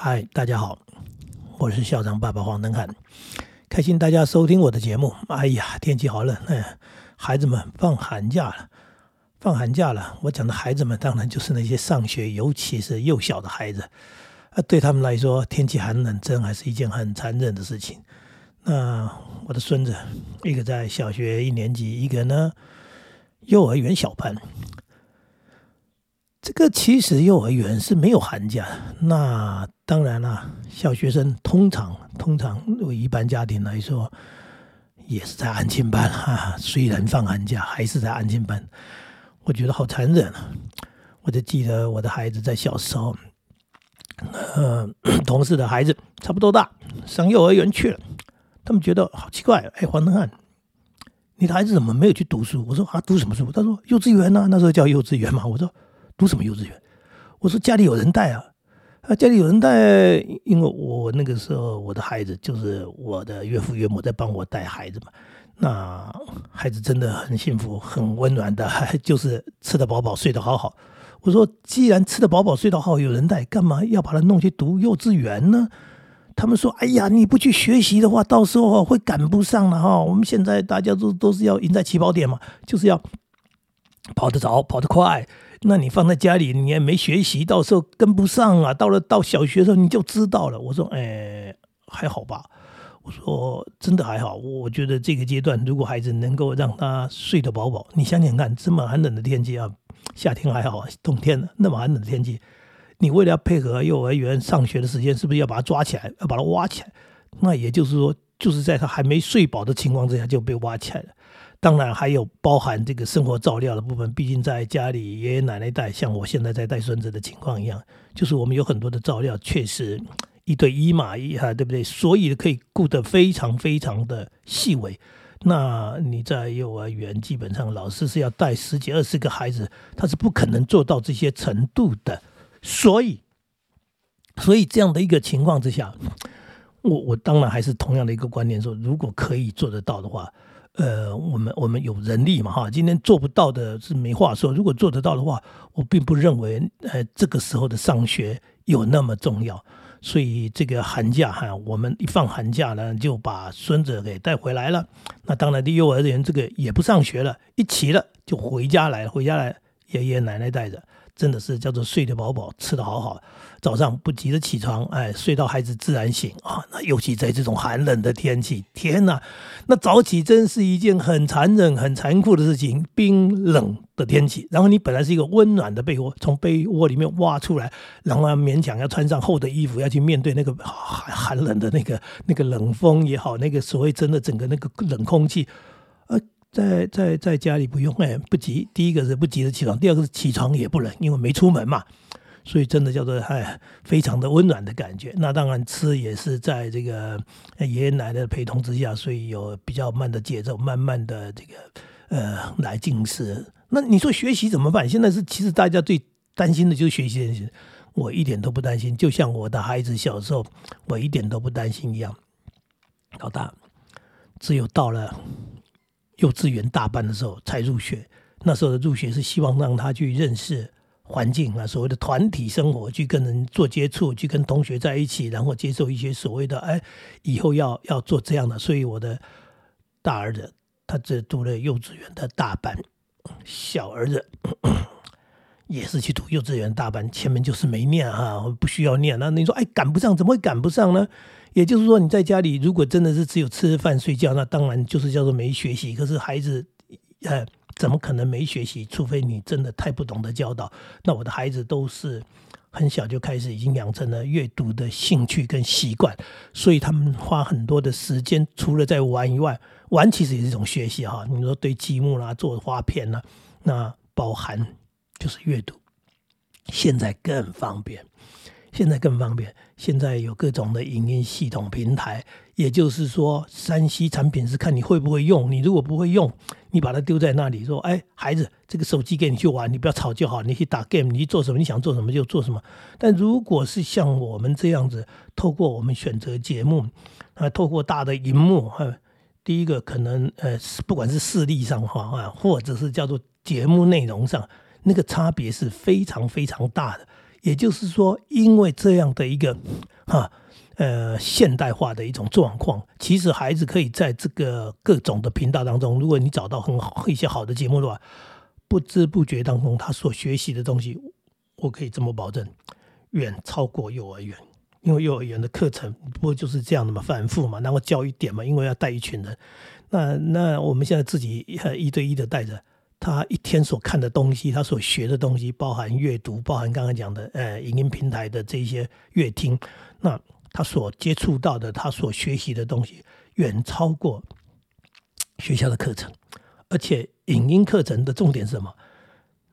嗨，大家好，我是校长爸爸黄登汉，开心大家收听我的节目。哎呀，天气好冷，哎，孩子们放寒假了，放寒假了。我讲的孩子们，当然就是那些上学，尤其是幼小的孩子。啊，对他们来说，天气寒冷，真还是一件很残忍的事情。那我的孙子，一个在小学一年级，一个呢，幼儿园小班。这个其实幼儿园是没有寒假，那当然了，小学生通常通常为一般家庭来说，也是在安亲班 啊。虽然放寒假，还是在安亲班，我觉得好残忍啊！我就记得我的孩子在小时候，呃，同事的孩子差不多大，上幼儿园去了，他们觉得好奇怪，哎，黄登汉，你的孩子怎么没有去读书？我说啊，读什么书？他说幼稚园呢，那时候叫幼稚园嘛。我说。读什么幼稚园？我说家里有人带啊，啊，家里有人带，因为我那个时候我的孩子就是我的岳父岳母在帮我带孩子嘛，那孩子真的很幸福，很温暖的，就是吃得饱饱，睡得好好。我说既然吃得饱饱，睡得好，有人带，干嘛要把他弄去读幼稚园呢？他们说：“哎呀，你不去学习的话，到时候会赶不上了哈。我们现在大家都都是要赢在起跑点嘛，就是要跑得早，跑得快。”那你放在家里，你也没学习，到时候跟不上啊。到了到小学的时候，你就知道了。我说，哎，还好吧。我说，真的还好。我觉得这个阶段，如果孩子能够让他睡得饱饱，你想想看，这么寒冷的天气啊，夏天还好，冬天那么寒冷的天气，你为了要配合幼儿园上学的时间，是不是要把他抓起来，要把他挖起来？那也就是说，就是在他还没睡饱的情况之下就被挖起来了。当然还有包含这个生活照料的部分，毕竟在家里爷爷奶奶带，像我现在在带孙子的情况一样，就是我们有很多的照料，确实一对一嘛一哈，对不对？所以可以顾得非常非常的细微。那你在幼儿园，基本上老师是要带十几二十个孩子，他是不可能做到这些程度的。所以，所以这样的一个情况之下，我我当然还是同样的一个观念，说如果可以做得到的话。呃，我们我们有人力嘛哈，今天做不到的是没话说。如果做得到的话，我并不认为呃这个时候的上学有那么重要。所以这个寒假哈，我们一放寒假呢，就把孙子给带回来了。那当然的，幼儿园这个也不上学了，一齐了就回家来，回家来爷爷奶奶带着。真的是叫做睡得饱饱，吃得好好，早上不急着起床，哎，睡到孩子自然醒啊。那尤其在这种寒冷的天气，天哪，那早起真是一件很残忍、很残酷的事情。冰冷的天气，然后你本来是一个温暖的被窝，从被窝里面挖出来，然后勉强要穿上厚的衣服，要去面对那个寒寒冷的那个那个冷风也好，那个所谓真的整个那个冷空气，在在在家里不用哎，不急。第一个是不急着起床，第二个是起床也不冷，因为没出门嘛，所以真的叫做哎，非常的温暖的感觉。那当然吃也是在这个爷爷奶奶的陪同之下，所以有比较慢的节奏，慢慢的这个呃来进食。那你说学习怎么办？现在是其实大家最担心的就是学习，我一点都不担心。就像我的孩子小时候，我一点都不担心一样。老大，只有到了。幼稚园大班的时候才入学，那时候的入学是希望让他去认识环境啊，所谓的团体生活，去跟人做接触，去跟同学在一起，然后接受一些所谓的哎，以后要要做这样的。所以我的大儿子他只读了幼稚园的大班，小儿子也是去读幼稚园大班，前面就是没念啊，不需要念。那你说哎，赶不上，怎么会赶不上呢？也就是说，你在家里如果真的是只有吃饭睡觉，那当然就是叫做没学习。可是孩子，呃，怎么可能没学习？除非你真的太不懂得教导。那我的孩子都是很小就开始已经养成了阅读的兴趣跟习惯，所以他们花很多的时间，除了在玩以外，玩其实也是一种学习哈。你说堆积木啦，做花片啦，那包含就是阅读。现在更方便。现在更方便，现在有各种的影音系统平台，也就是说，山西产品是看你会不会用。你如果不会用，你把它丢在那里，说：“哎，孩子，这个手机给你去玩，你不要吵就好。你去打 game，你去做什么，你想做什么就做什么。”但如果是像我们这样子，透过我们选择节目，啊，透过大的荧幕，哈，第一个可能呃，不管是视力上哈啊，或者是叫做节目内容上，那个差别是非常非常大的。也就是说，因为这样的一个哈呃现代化的一种状况，其实孩子可以在这个各种的频道当中，如果你找到很好一些好的节目的话，不知不觉当中他所学习的东西，我可以这么保证，远超过幼儿园。因为幼儿园的课程不就是这样的嘛，反复嘛，然后教一点嘛，因为要带一群人。那那我们现在自己一对一的带着他一天所看的东西，他所学的东西，包含阅读，包含刚刚讲的呃影音平台的这些乐听，那他所接触到的，他所学习的东西，远超过学校的课程。而且影音课程的重点是什么？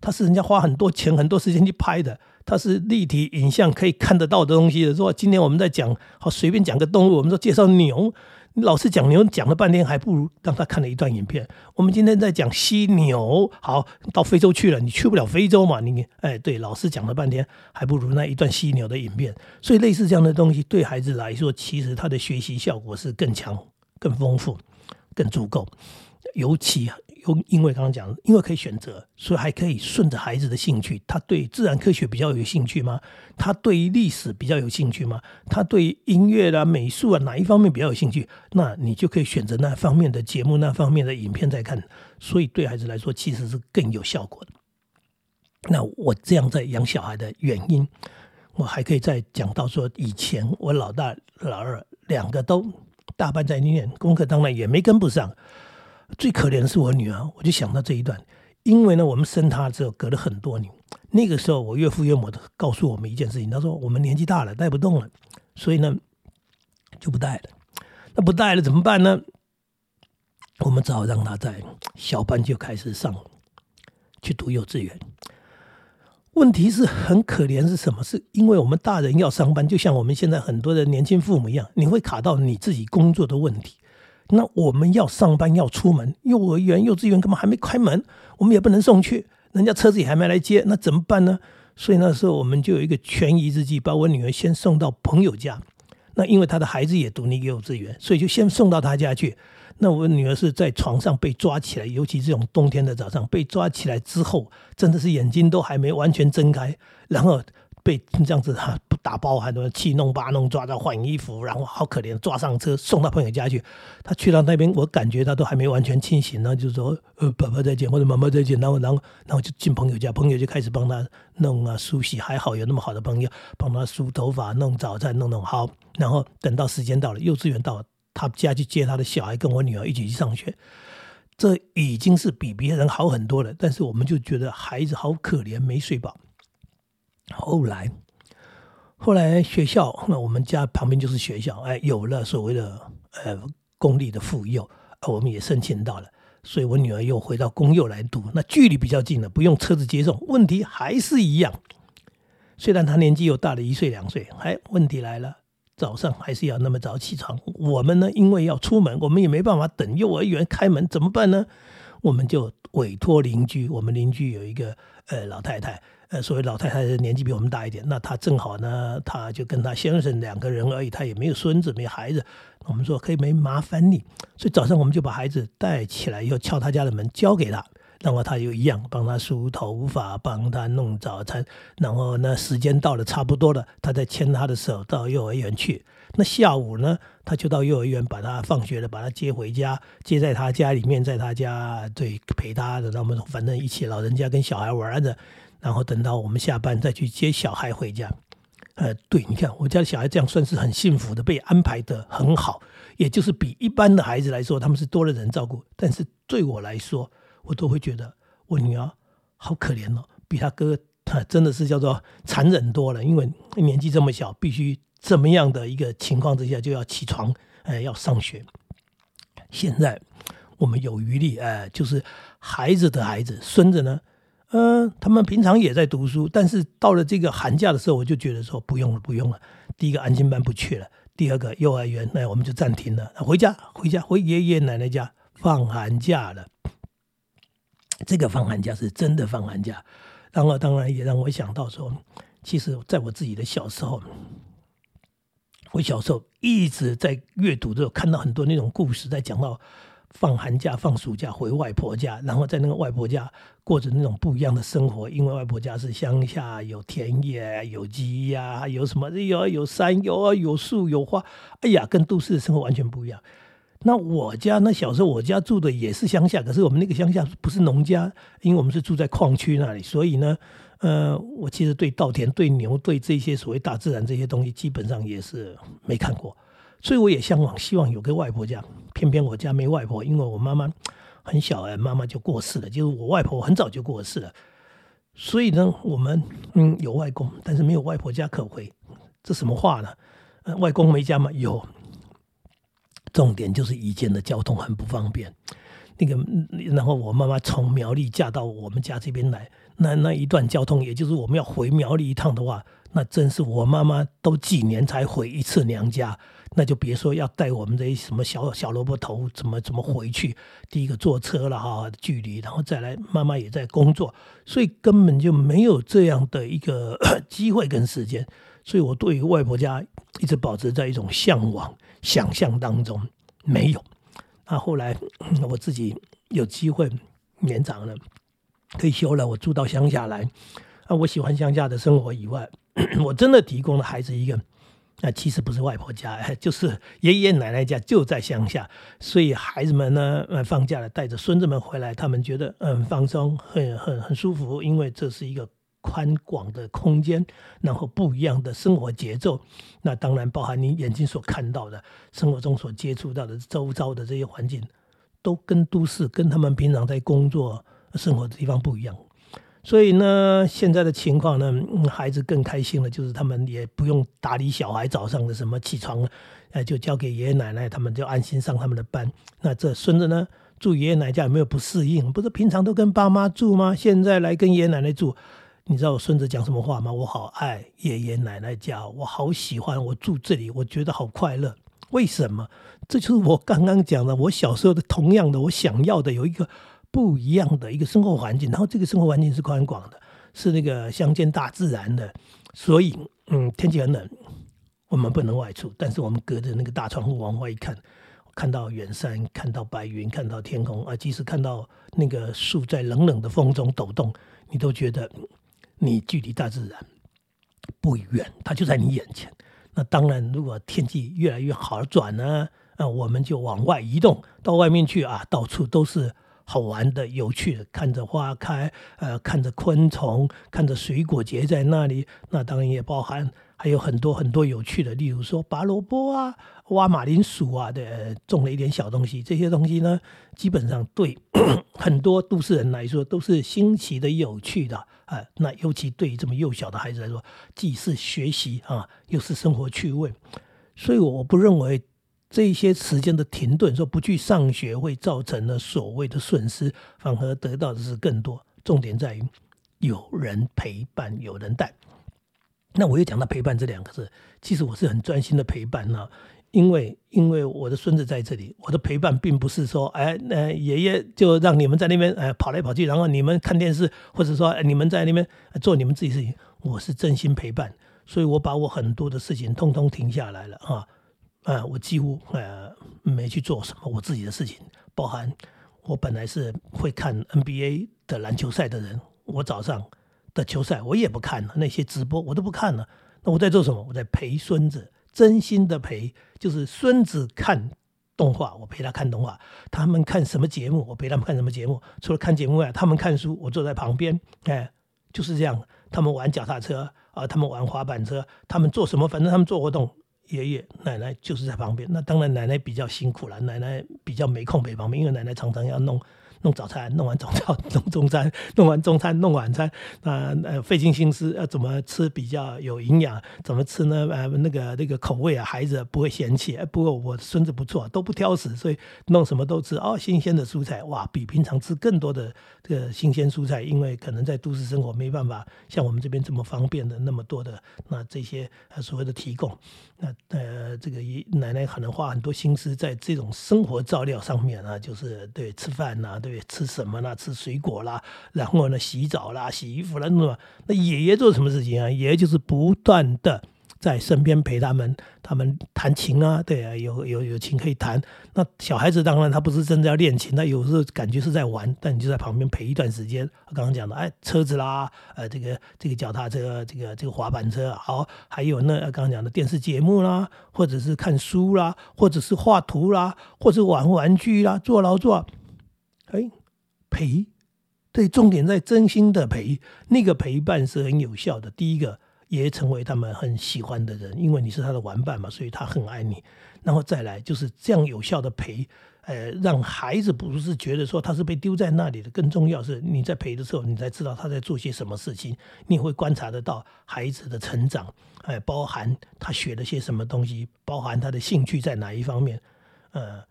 它是人家花很多钱、很多时间去拍的。它是立体影像可以看得到的东西的。说今天我们在讲，好随便讲个动物，我们说介绍牛，老师讲牛，讲了半天，还不如让他看了一段影片。我们今天在讲犀牛，好到非洲去了，你去不了非洲嘛？你哎，对，老师讲了半天，还不如那一段犀牛的影片。所以类似这样的东西，对孩子来说，其实他的学习效果是更强、更丰富、更足够，尤其。又因为刚刚讲，因为可以选择，所以还可以顺着孩子的兴趣。他对自然科学比较有兴趣吗？他对于历史比较有兴趣吗？他对音乐啦、美术啊哪一方面比较有兴趣？那你就可以选择那方面的节目、那方面的影片在看。所以对孩子来说，其实是更有效果的。那我这样在养小孩的原因，我还可以再讲到说，以前我老大、老二两个都大半在念功课，当然也没跟不上。最可怜的是我女儿，我就想到这一段，因为呢，我们生她之后隔了很多年，那个时候我岳父岳母都告诉我们一件事情，他说我们年纪大了带不动了，所以呢就不带了。那不带了怎么办呢？我们只好让她在小班就开始上去读幼稚园。问题是很可怜是什么？是因为我们大人要上班，就像我们现在很多的年轻父母一样，你会卡到你自己工作的问题。那我们要上班要出门，幼儿园、幼稚园根本还没开门，我们也不能送去，人家车子也还没来接，那怎么办呢？所以那时候我们就有一个权宜之计，把我女儿先送到朋友家。那因为她的孩子也读那个幼稚园，所以就先送到她家去。那我女儿是在床上被抓起来，尤其这种冬天的早上被抓起来之后，真的是眼睛都还没完全睁开，然后。被这样子哈不打包，很多七弄八弄抓到换衣服，然后好可怜，抓上车送到朋友家去。他去到那边，我感觉他都还没完全清醒呢，就说呃爸爸再见或者妈妈再见，然后然后然后就进朋友家，朋友就开始帮他弄啊梳洗，还好有那么好的朋友帮他梳头发、弄早餐、弄弄好。然后等到时间到了，幼稚园到了，他家去接他的小孩，跟我女儿一起去上学。这已经是比别人好很多了，但是我们就觉得孩子好可怜，没睡饱。后来，后来学校，那我们家旁边就是学校，哎，有了所谓的呃公立的妇幼，我们也申请到了，所以我女儿又回到公幼来读，那距离比较近了，不用车子接送，问题还是一样。虽然她年纪又大了一岁两岁，哎，问题来了，早上还是要那么早起床。我们呢，因为要出门，我们也没办法等幼儿园开门，怎么办呢？我们就委托邻居，我们邻居有一个呃老太太。呃，所谓老太太年纪比我们大一点，那她正好呢，她就跟她先生两个人而已，她也没有孙子，没孩子。我们说可以没麻烦你，所以早上我们就把孩子带起来，以后敲他家的门，交给他，然后他就一样帮他梳头发，帮他弄早餐，然后呢，时间到了差不多了，他再牵他的手到幼儿园去。那下午呢，他就到幼儿园把他放学了，把他接回家，接在他家里面，在他家对陪他的，那么反正一起老人家跟小孩玩着。然后等到我们下班再去接小孩回家，呃，对，你看我家的小孩这样算是很幸福的，被安排的很好，也就是比一般的孩子来说，他们是多了人照顾。但是对我来说，我都会觉得我女儿好可怜哦，比他哥他 真的是叫做残忍多了，因为年纪这么小，必须这么样的一个情况之下就要起床，呃，要上学。现在我们有余力，呃，就是孩子的孩子，孙子呢？嗯，他们平常也在读书，但是到了这个寒假的时候，我就觉得说不用了，不用了。第一个安心班不去了，第二个幼儿园那我们就暂停了，回家回家回爷爷奶奶家放寒假了。这个放寒假是真的放寒假，然后当然也让我想到说，其实在我自己的小时候，我小时候一直在阅读的时候看到很多那种故事，在讲到放寒假、放暑假回外婆家，然后在那个外婆家过着那种不一样的生活。因为外婆家是乡下，有田野、有鸡呀，有什么有有山、有有树、有花。哎呀，跟都市的生活完全不一样。那我家那小时候我家住的也是乡下，可是我们那个乡下不是农家，因为我们是住在矿区那里，所以呢，呃，我其实对稻田、对牛、对这些所谓大自然这些东西，基本上也是没看过。所以我也向往，希望有个外婆家。偏偏我家没外婆，因为我妈妈很小哎，妈妈就过世了。就是我外婆很早就过世了。所以呢，我们嗯有外公，但是没有外婆家可回。这什么话呢？呃，外公没家吗？有。重点就是以前的交通很不方便。那个，然后我妈妈从苗栗嫁到我们家这边来，那那一段交通，也就是我们要回苗栗一趟的话，那真是我妈妈都几年才回一次娘家。那就别说要带我们这些什么小小萝卜头怎么怎么回去，第一个坐车了哈，距离，然后再来妈妈也在工作，所以根本就没有这样的一个 机会跟时间，所以我对于外婆家一直保持在一种向往、想象当中，没有。那后来我自己有机会年长了，退休了，我住到乡下来，啊，我喜欢乡下的生活以外，我真的提供了孩子一个。那其实不是外婆家，就是爷爷奶奶家就在乡下，所以孩子们呢，放假了带着孙子们回来，他们觉得嗯放松，很很很舒服，因为这是一个宽广的空间，然后不一样的生活节奏。那当然包含你眼睛所看到的，生活中所接触到的周遭的这些环境，都跟都市跟他们平常在工作生活的地方不一样。所以呢，现在的情况呢，孩子更开心了，就是他们也不用打理小孩早上的什么起床，哎，就交给爷爷奶奶，他们就安心上他们的班。那这孙子呢，住爷爷奶奶家有没有不适应？不是平常都跟爸妈住吗？现在来跟爷爷奶奶住，你知道我孙子讲什么话吗？我好爱爷爷奶奶家，我好喜欢我住这里，我觉得好快乐。为什么？这就是我刚刚讲的，我小时候的同样的，我想要的有一个。不一样的一个生活环境，然后这个生活环境是宽广的，是那个乡间大自然的，所以嗯，天气很冷，我们不能外出，但是我们隔着那个大窗户往外一看，看到远山，看到白云，看到天空啊，即使看到那个树在冷冷的风中抖动，你都觉得你距离大自然不远，它就在你眼前。那当然，如果天气越来越好转呢，那，我们就往外移动到外面去啊，到处都是。好玩的、有趣的，看着花开，呃，看着昆虫，看着水果结在那里。那当然也包含还有很多很多有趣的，例如说拔萝卜啊、挖马铃薯啊的，种了一点小东西。这些东西呢，基本上对 很多都市人来说都是新奇的、有趣的啊。那尤其对于这么幼小的孩子来说，既是学习啊，又是生活趣味。所以我不认为。这些时间的停顿，说不去上学会造成了所谓的损失，反而得到的是更多。重点在于有人陪伴，有人带。那我又讲到陪伴这两个字，其实我是很专心的陪伴呢，因为因为我的孙子在这里，我的陪伴并不是说，哎，那爷爷就让你们在那边哎跑来跑去，然后你们看电视，或者说你们在那边做你们自己事情。我是真心陪伴，所以我把我很多的事情通通停下来了啊。啊，我几乎呃没去做什么我自己的事情，包含我本来是会看 NBA 的篮球赛的人，我早上的球赛我也不看了，那些直播我都不看了。那我在做什么？我在陪孙子，真心的陪，就是孙子看动画，我陪他看动画；他们看什么节目，我陪他们看什么节目。除了看节目外，他们看书，我坐在旁边，哎，就是这样。他们玩脚踏车啊，他们玩滑板车，他们做什么？反正他们做活动。爷爷奶奶就是在旁边，那当然奶奶比较辛苦了，奶奶比较没空陪旁边，因为奶奶常常要弄。弄早餐，弄完早餐，弄中餐，弄完中餐，弄晚餐，啊呃，费尽心思要怎么吃比较有营养，怎么吃呢？呃，那个那个口味啊，孩子不会嫌弃。不过我孙子不错，都不挑食，所以弄什么都吃。哦，新鲜的蔬菜，哇，比平常吃更多的这个新鲜蔬菜，因为可能在都市生活没办法像我们这边这么方便的那么多的那这些呃所谓的提供。那呃，这个奶奶可能花很多心思在这种生活照料上面啊，就是对吃饭呐，对吃什么啦，吃水果啦，然后呢洗澡啦、洗衣服啦，那么那爷爷做什么事情啊？爷爷就是不断的在身边陪他们，他们弹琴啊，对啊，有有有琴可以弹。那小孩子当然他不是真的要练琴，他有时候感觉是在玩，但你就在旁边陪一段时间。刚刚讲的，哎，车子啦，呃，这个这个脚踏车，这个这个滑板车，好，还有那刚刚讲的电视节目啦，或者是看书啦，或者是画图啦，或者玩玩具啦，做劳作，哎，陪，对，重点在真心的陪，那个陪伴是很有效的。第一个。也成为他们很喜欢的人，因为你是他的玩伴嘛，所以他很爱你。然后再来就是这样有效的陪，呃，让孩子不是觉得说他是被丢在那里的，更重要是你在陪的时候，你才知道他在做些什么事情，你会观察得到孩子的成长，哎，包含他学了些什么东西，包含他的兴趣在哪一方面。呃，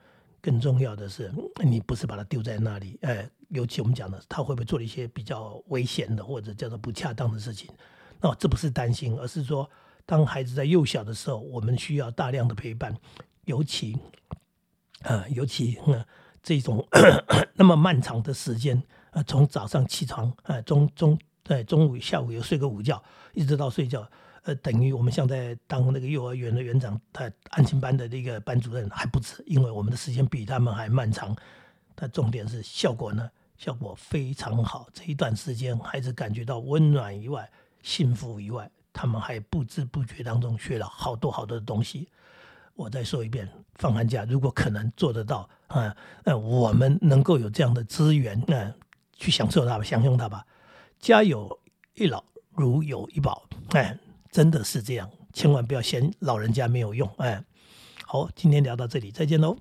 更重要的是，你不是把他丢在那里，哎，尤其我们讲的，他会不会做了一些比较危险的或者叫做不恰当的事情。那这不是担心，而是说，当孩子在幼小的时候，我们需要大量的陪伴，尤其，啊，尤其嗯，这种那么漫长的时间，啊，从早上起床，啊，中中在中午下午又睡个午觉，一直到睡觉，呃，等于我们像在当那个幼儿园的园长，他安亲班的那个班主任还不止，因为我们的时间比他们还漫长，但重点是效果呢，效果非常好，这一段时间孩子感觉到温暖以外。幸福以外，他们还不知不觉当中学了好多好多的东西。我再说一遍，放寒假如果可能做得到啊，那我们能够有这样的资源，那去享受它吧，享用它吧。家有一老，如有一宝，哎，真的是这样，千万不要嫌老人家没有用，哎。好，今天聊到这里，再见喽。